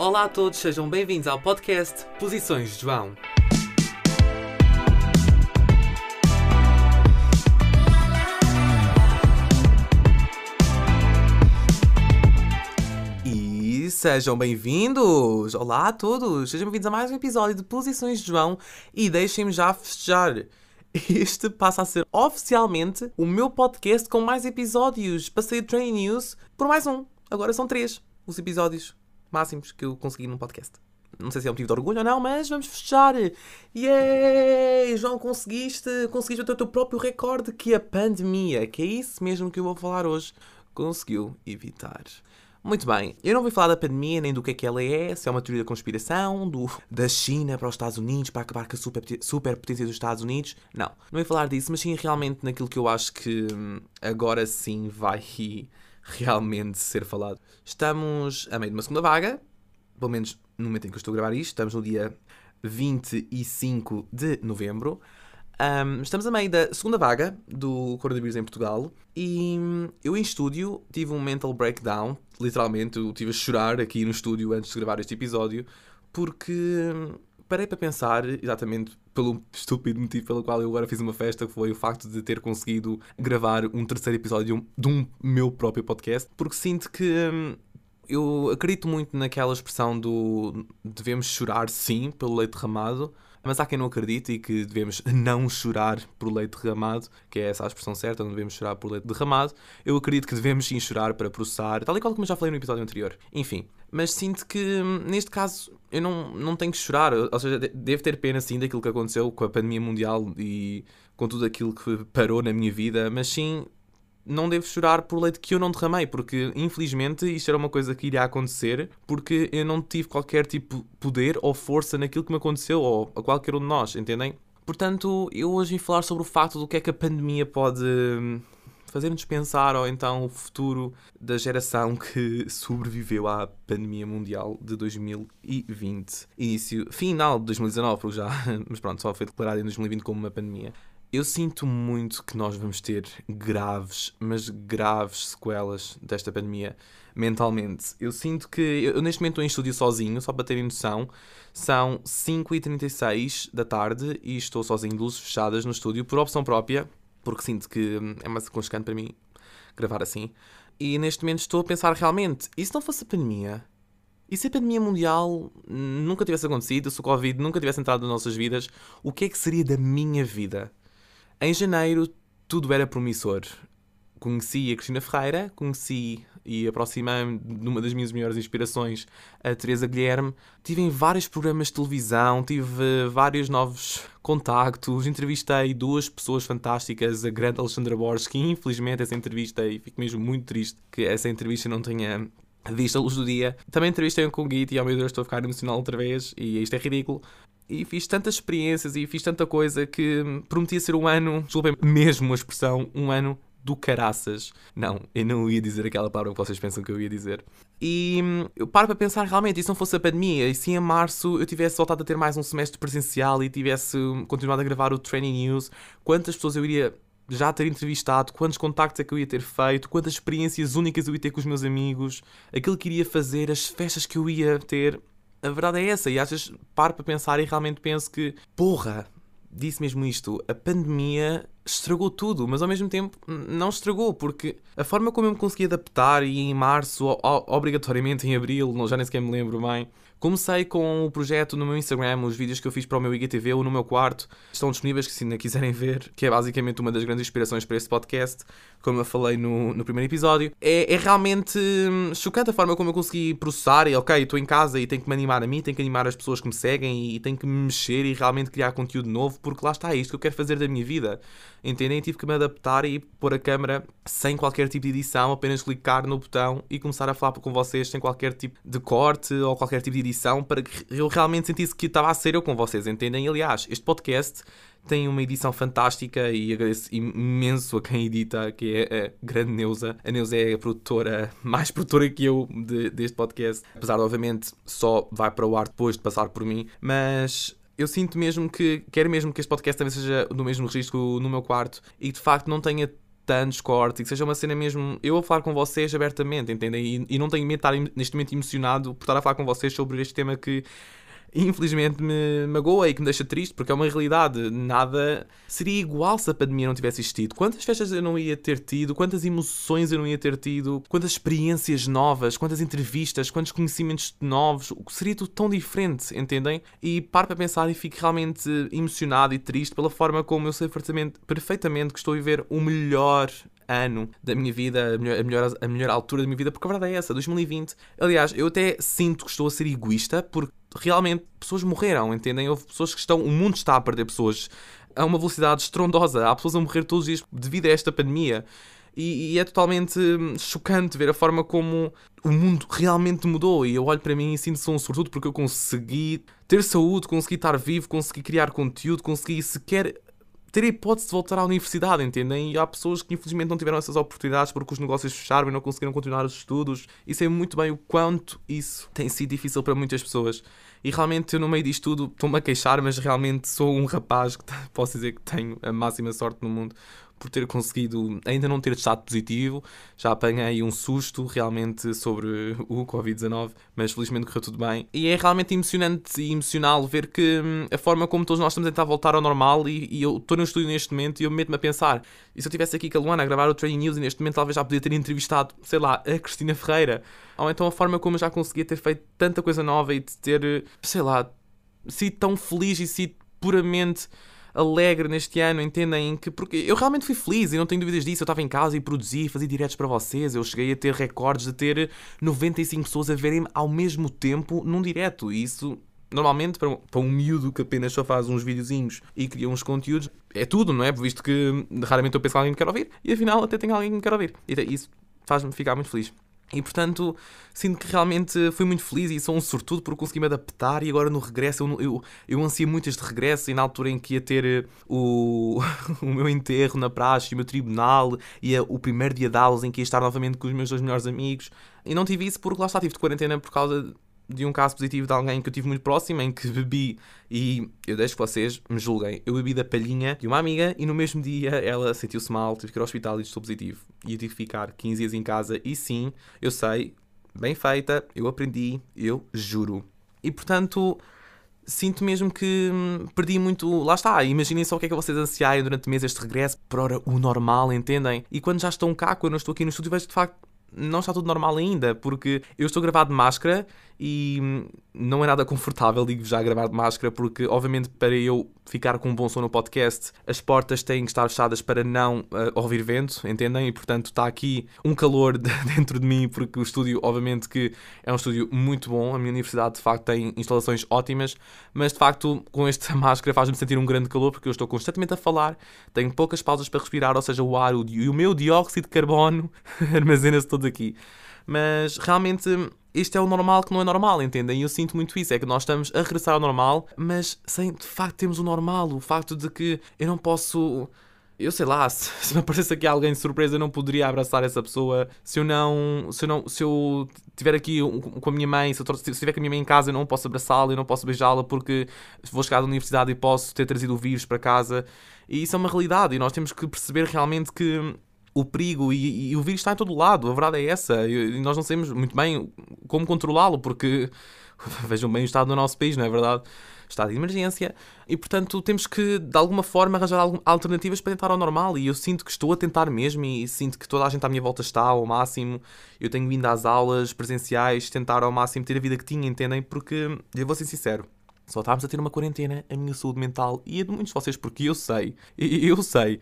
Olá a todos, sejam bem-vindos ao podcast Posições de João. E sejam bem-vindos! Olá a todos, sejam bem-vindos a mais um episódio de Posições de João e deixem-me já festejar. Este passa a ser oficialmente o meu podcast com mais episódios. Passei o Train News por mais um. Agora são três os episódios máximos que eu consegui num podcast. Não sei se é um motivo de orgulho ou não, mas vamos fechar. Yay! João, conseguiste, conseguiste o teu próprio recorde que a pandemia, que é isso mesmo que eu vou falar hoje, conseguiu evitar. Muito bem, eu não vou falar da pandemia nem do que é que ela é, se é uma teoria da conspiração, do, da China para os Estados Unidos, para acabar com a super, superpotência dos Estados Unidos. Não, não vou falar disso, mas sim realmente naquilo que eu acho que hum, agora sim vai realmente ser falado. Estamos a meio de uma segunda vaga, pelo menos no momento em que eu estou a gravar isto, estamos no dia 25 de novembro. Um, estamos a meio da segunda vaga do coronavírus em Portugal e eu em estúdio tive um mental breakdown, literalmente, eu estive a chorar aqui no estúdio antes de gravar este episódio, porque parei para pensar, exatamente pelo estúpido motivo pelo qual eu agora fiz uma festa, que foi o facto de ter conseguido gravar um terceiro episódio de um meu próprio podcast, porque sinto que hum, eu acredito muito naquela expressão do devemos chorar sim pelo leite derramado, mas há quem não acredite e que devemos não chorar por leite derramado, que é essa a expressão certa, não devemos chorar por leite derramado. Eu acredito que devemos sim chorar para processar, tal e qual como já falei no episódio anterior. Enfim, mas sinto que hum, neste caso eu não, não tenho que chorar, ou seja, devo ter pena sim daquilo que aconteceu com a pandemia mundial e com tudo aquilo que parou na minha vida, mas sim não devo chorar por leite que eu não derramei, porque infelizmente isto era uma coisa que iria acontecer, porque eu não tive qualquer tipo de poder ou força naquilo que me aconteceu, ou a qualquer um de nós, entendem? Portanto, eu hoje vim falar sobre o facto do que é que a pandemia pode hum, fazer-nos pensar, ou então o futuro da geração que sobreviveu à pandemia mundial de 2020. Início, final de 2019, porque já, mas pronto, só foi declarado em 2020 como uma pandemia. Eu sinto muito que nós vamos ter graves, mas graves sequelas desta pandemia mentalmente. Eu sinto que. Eu neste momento estou em estúdio sozinho, só para terem noção. São 5h36 da tarde e estou sozinho de luzes fechadas no estúdio por opção própria, porque sinto que é mais aconchegante para mim gravar assim. E neste momento estou a pensar realmente: e se não fosse a pandemia? E se a pandemia mundial nunca tivesse acontecido, se o Covid nunca tivesse entrado nas nossas vidas, o que é que seria da minha vida? Em janeiro, tudo era promissor. Conheci a Cristina Ferreira, conheci e aproximei-me de uma das minhas melhores inspirações, a Teresa Guilherme. Tive em vários programas de televisão, tive vários novos contactos, entrevistei duas pessoas fantásticas, a grande Alexandra Borges, que infelizmente essa entrevista, e fico mesmo muito triste que essa entrevista não tenha visto a luz do dia. Também entrevistei com o Git e, oh meu Deus, estou a ficar emocional outra vez, e isto é ridículo e fiz tantas experiências e fiz tanta coisa que prometia ser um ano, desculpem mesmo a expressão, um ano do caraças. Não, eu não ia dizer aquela palavra que vocês pensam que eu ia dizer. E eu paro para pensar realmente, e se não fosse a pandemia, e se em março eu tivesse voltado a ter mais um semestre presencial e tivesse continuado a gravar o Training News, quantas pessoas eu iria já ter entrevistado, quantos contactos é que eu ia ter feito, quantas experiências únicas eu ia ter com os meus amigos, aquilo que iria fazer, as festas que eu ia ter a verdade é essa, e às vezes paro para pensar e realmente penso que, porra, disse mesmo isto, a pandemia estragou tudo, mas ao mesmo tempo não estragou, porque a forma como eu me consegui adaptar e em março, obrigatoriamente em abril, já nem sequer me lembro bem, Comecei com o projeto no meu Instagram, os vídeos que eu fiz para o meu IGTV ou no meu quarto estão disponíveis se ainda quiserem ver, que é basicamente uma das grandes inspirações para este podcast, como eu falei no, no primeiro episódio. É, é realmente hum, chocante a forma como eu consegui processar e, ok, estou em casa e tenho que me animar a mim, tenho que animar as pessoas que me seguem e tenho que me mexer e realmente criar conteúdo novo, porque lá está, é isto que eu quero fazer da minha vida. Entendem? Tive que me adaptar e pôr a câmera sem qualquer tipo de edição, apenas clicar no botão e começar a falar com vocês sem qualquer tipo de corte ou qualquer tipo de edição para que eu realmente sentisse que estava a ser eu com vocês, entendem? Aliás, este podcast tem uma edição fantástica e agradeço imenso a quem edita, que é a grande Neuza. A Neuza é a produtora, mais produtora que eu de, deste podcast, apesar obviamente, só vai para o ar depois de passar por mim, mas eu sinto mesmo que quero mesmo que este podcast também seja do mesmo registro no meu quarto e de facto não tenha tantos cortes e que seja uma cena mesmo. Eu a falar com vocês abertamente, entendem? E, e não tenho medo de estar neste momento emocionado por estar a falar com vocês sobre este tema que infelizmente me magoa e que me deixa triste, porque é uma realidade. Nada seria igual se a pandemia não tivesse existido. Quantas festas eu não ia ter tido, quantas emoções eu não ia ter tido, quantas experiências novas, quantas entrevistas, quantos conhecimentos novos. Seria tudo tão diferente, entendem? E paro para pensar e fico realmente emocionado e triste pela forma como eu sei perfeitamente que estou a viver o melhor ano da minha vida, a melhor, a melhor, a melhor altura da minha vida, porque a verdade é essa, 2020. Aliás, eu até sinto que estou a ser egoísta, porque realmente pessoas morreram, entendem? Houve pessoas que estão. O mundo está a perder pessoas a uma velocidade estrondosa. Há pessoas a morrer todos os dias devido a esta pandemia. E, e, é totalmente hum, chocante ver a forma como o mundo realmente mudou. E eu olho para mim e sinto-se um sortudo porque eu consegui ter saúde, consegui estar vivo, consegui criar conteúdo, consegui sequer ter a hipótese de voltar à universidade, entendem? E há pessoas que infelizmente não tiveram essas oportunidades porque os negócios fecharam e não conseguiram continuar os estudos. E sei muito bem o quanto isso tem sido difícil para muitas pessoas. E realmente eu no meio disto tudo estou-me a queixar, mas realmente sou um rapaz que posso dizer que tenho a máxima sorte no mundo por ter conseguido ainda não ter estado positivo. Já apanhei um susto realmente sobre o Covid-19, mas felizmente correu tudo bem. E é realmente emocionante e emocional ver que hum, a forma como todos nós estamos a tentar voltar ao normal e, e eu estou no estúdio neste momento e eu meto-me a pensar, e se eu estivesse aqui com a Luana a gravar o Training News e neste momento talvez já podia ter entrevistado, sei lá, a Cristina Ferreira, ou então a forma como eu já conseguia ter feito tanta coisa nova e de ter, sei lá, sido tão feliz e sido puramente alegre neste ano, entendem? Que, porque eu realmente fui feliz e não tenho dúvidas disso. Eu estava em casa e produzi, fazia diretos para vocês. Eu cheguei a ter recordes de ter 95 pessoas a verem ao mesmo tempo num direto. E isso normalmente para um, para um miúdo que apenas só faz uns videozinhos e cria uns conteúdos, é tudo, não é? Visto que raramente eu penso que alguém me quer ouvir e afinal até tem alguém que me quer ouvir. E isso faz-me ficar muito feliz. E portanto, sinto que realmente fui muito feliz e sou um sortudo por conseguir me adaptar. E agora no regresso, eu, eu, eu ansio muito este regresso. E na altura em que ia ter eh, o, o meu enterro na praxe, o meu tribunal, e o primeiro dia de aulas em que ia estar novamente com os meus dois melhores amigos. E não tive isso porque lá está, tive de quarentena por causa de um caso positivo de alguém que eu tive muito próximo, em que bebi e eu deixo que vocês me julguem. Eu bebi da palhinha de uma amiga e no mesmo dia ela sentiu-se mal, tive que ir ao hospital e estou positivo. E eu tive que ficar 15 dias em casa e sim, eu sei, bem feita, eu aprendi, eu juro. E portanto, sinto mesmo que hum, perdi muito. Lá está, imaginem só o que é que vocês ansiaram durante meses este regresso, por hora o normal, entendem? E quando já estão cá, quando eu estou aqui no estúdio, vejo de facto não está tudo normal ainda, porque eu estou gravado de máscara e não é nada confortável, digo já, gravar de máscara, porque obviamente para eu ficar com um bom som no podcast, as portas têm que estar fechadas para não uh, ouvir vento, entendem? E portanto está aqui um calor de, dentro de mim, porque o estúdio, obviamente, que é um estúdio muito bom. A minha universidade, de facto, tem instalações ótimas, mas de facto, com esta máscara faz-me sentir um grande calor, porque eu estou constantemente a falar, tenho poucas pausas para respirar, ou seja, o ar o, e o meu dióxido de carbono armazena-se todo aqui. Mas realmente isto é o normal que não é normal, entendem? E eu sinto muito isso, é que nós estamos a regressar ao normal, mas sem de facto temos o normal, o facto de que eu não posso. Eu sei lá, se, se me aparecesse aqui alguém de surpresa, eu não poderia abraçar essa pessoa. Se eu não. Se eu, não, se eu estiver aqui com a minha mãe, se eu estiver com a minha mãe em casa, eu não posso abraçá-la, eu não posso beijá-la porque vou chegar da universidade e posso ter trazido o vírus para casa. E isso é uma realidade e nós temos que perceber realmente que o perigo e, e, o vírus está em todo lado, a verdade é essa. E, nós não sabemos muito bem como controlá-lo, porque vejam bem o estado do nosso país, não é verdade? Estado de emergência. E portanto temos que, de alguma forma, arranjar alternativas para tentar ao normal. E eu sinto que estou a tentar mesmo e sinto que toda a gente à minha volta está ao máximo. Eu tenho vindo às aulas presenciais, tentar ao máximo ter a vida que tinha, entendem? Porque, eu vou ser sincero, só estávamos a ter uma quarentena, a minha saúde mental e a de muitos de vocês, porque eu sei, eu sei,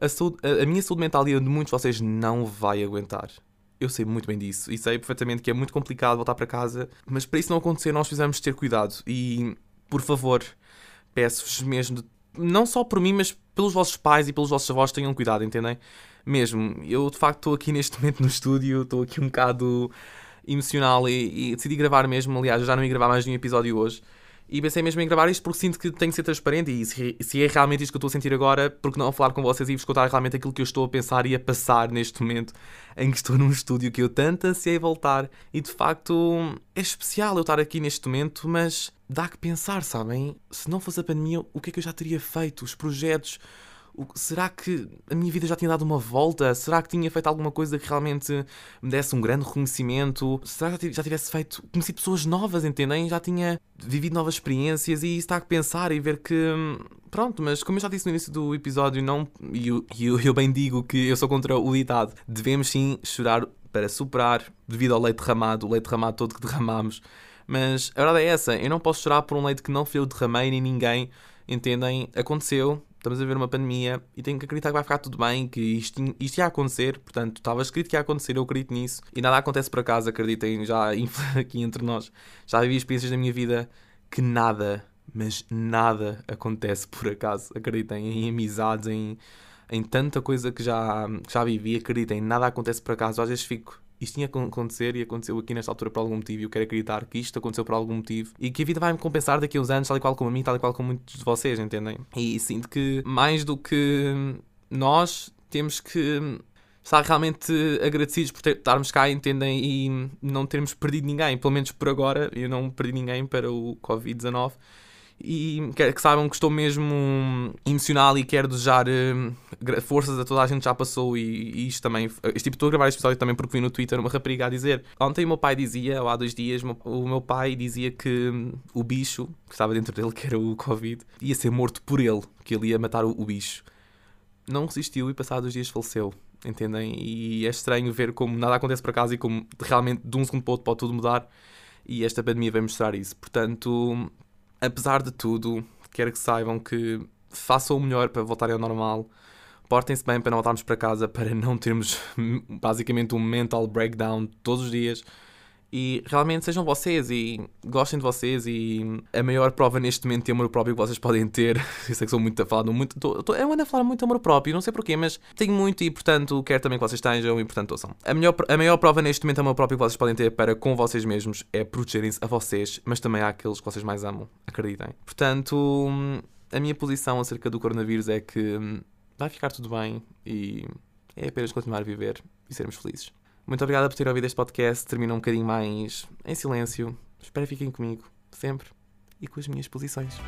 a, saúde, a, a minha saúde mental e a de muitos de vocês não vai aguentar. Eu sei muito bem disso e sei perfeitamente que é muito complicado voltar para casa, mas para isso não acontecer, nós precisamos ter cuidado. E, por favor, peço-vos mesmo, não só por mim, mas pelos vossos pais e pelos vossos avós, tenham cuidado, entendem? Mesmo, eu de facto estou aqui neste momento no estúdio, estou aqui um bocado emocional e, e decidi gravar mesmo. Aliás, já não ia gravar mais nenhum episódio hoje. E pensei mesmo em gravar isto porque sinto que tenho que ser transparente e se, se é realmente isto que eu estou a sentir agora, porque não falar com vocês e vos contar realmente aquilo que eu estou a pensar e a passar neste momento em que estou num estúdio que eu tanto ansiei voltar e de facto é especial eu estar aqui neste momento, mas dá que pensar, sabem? Se não fosse a pandemia, o que é que eu já teria feito? Os projetos, será que a minha vida já tinha dado uma volta? Será que tinha feito alguma coisa que realmente me desse um grande reconhecimento? Será que já tiv- já tivesse feito, conhecido pessoas novas, entendem? Já tinha vivido novas experiências e está a pensar e ver que, pronto, mas como eu já disse no início do episódio, não, e eu, eu, eu bem digo que eu sou contra o ditado, devemos sim chorar para superar devido ao leite derramado, o leite derramado todo que derramamos. Mas a verdade é essa, eu não posso chorar por um leite que não fui eu derramei nem ninguém, entendem? Aconteceu, estamos a ver uma pandemia e tenho que acreditar que vai ficar tudo bem, que isto, isto ia acontecer, portanto, estava escrito que ia acontecer, eu acredito nisso. E nada acontece por acaso, acreditem, já aqui entre nós, já vivi experiências da minha vida que nada, mas nada acontece por acaso, acreditem, em amizades, em, em tanta coisa que já, que já vivi, acreditem, nada acontece por acaso, às vezes fico. Isto tinha que acontecer e aconteceu aqui nesta altura por algum motivo e eu quero acreditar que isto aconteceu por algum motivo e que a vida vai me compensar daqui a uns anos, tal e qual como a mim, tal e qual como muitos de vocês, entendem? E sinto que mais do que nós temos que estar realmente agradecidos por estarmos cá, entendem? E não termos perdido ninguém, pelo menos por agora, eu não perdi ninguém para o Covid-19. E que saibam que estou mesmo emocional e quero desejar gra- forças a toda a gente já passou. E, e isto também, este tipo, estou a gravar este episódio também porque vi no Twitter uma rapariga a dizer. Ontem o meu pai dizia, ou há dois dias, o meu- pai dizia que hum, o bicho que estava dentro dele, que era o Covid, ia ser morto por ele, que ele ia matar o, o bicho. Não resistiu e passados dois dias faleceu. Entendem? E é estranho ver como nada acontece por acaso e como realmente de um segundo para outro pode tudo mudar. E esta pandemia vai mostrar isso. Portanto, apesar de tudo, quero que saibam que façam o melhor para voltarem ao normal. Portem-se bem para não voltarmos para casa, para não termos basicamente um mental breakdown todos os dias. E realmente sejam vocês e gostem de vocês. E a maior prova neste momento de amor próprio que vocês podem ter. Eu sei que sou muito a falar, muito, tô, tô, eu ando a falar muito amor próprio, não sei porquê, mas tenho muito e portanto quero também que vocês tenham e portanto ouçam. A, melhor, a maior prova neste momento de amor próprio que vocês podem ter para com vocês mesmos é protegerem-se a vocês, mas também àqueles que vocês mais amam, acreditem. Portanto, a minha posição acerca do coronavírus é que vai ficar tudo bem e é apenas continuar a viver e sermos felizes. Muito obrigada por ter ouvido este podcast. Termina um bocadinho mais em silêncio. Espero que fiquem comigo, sempre, e com as minhas posições.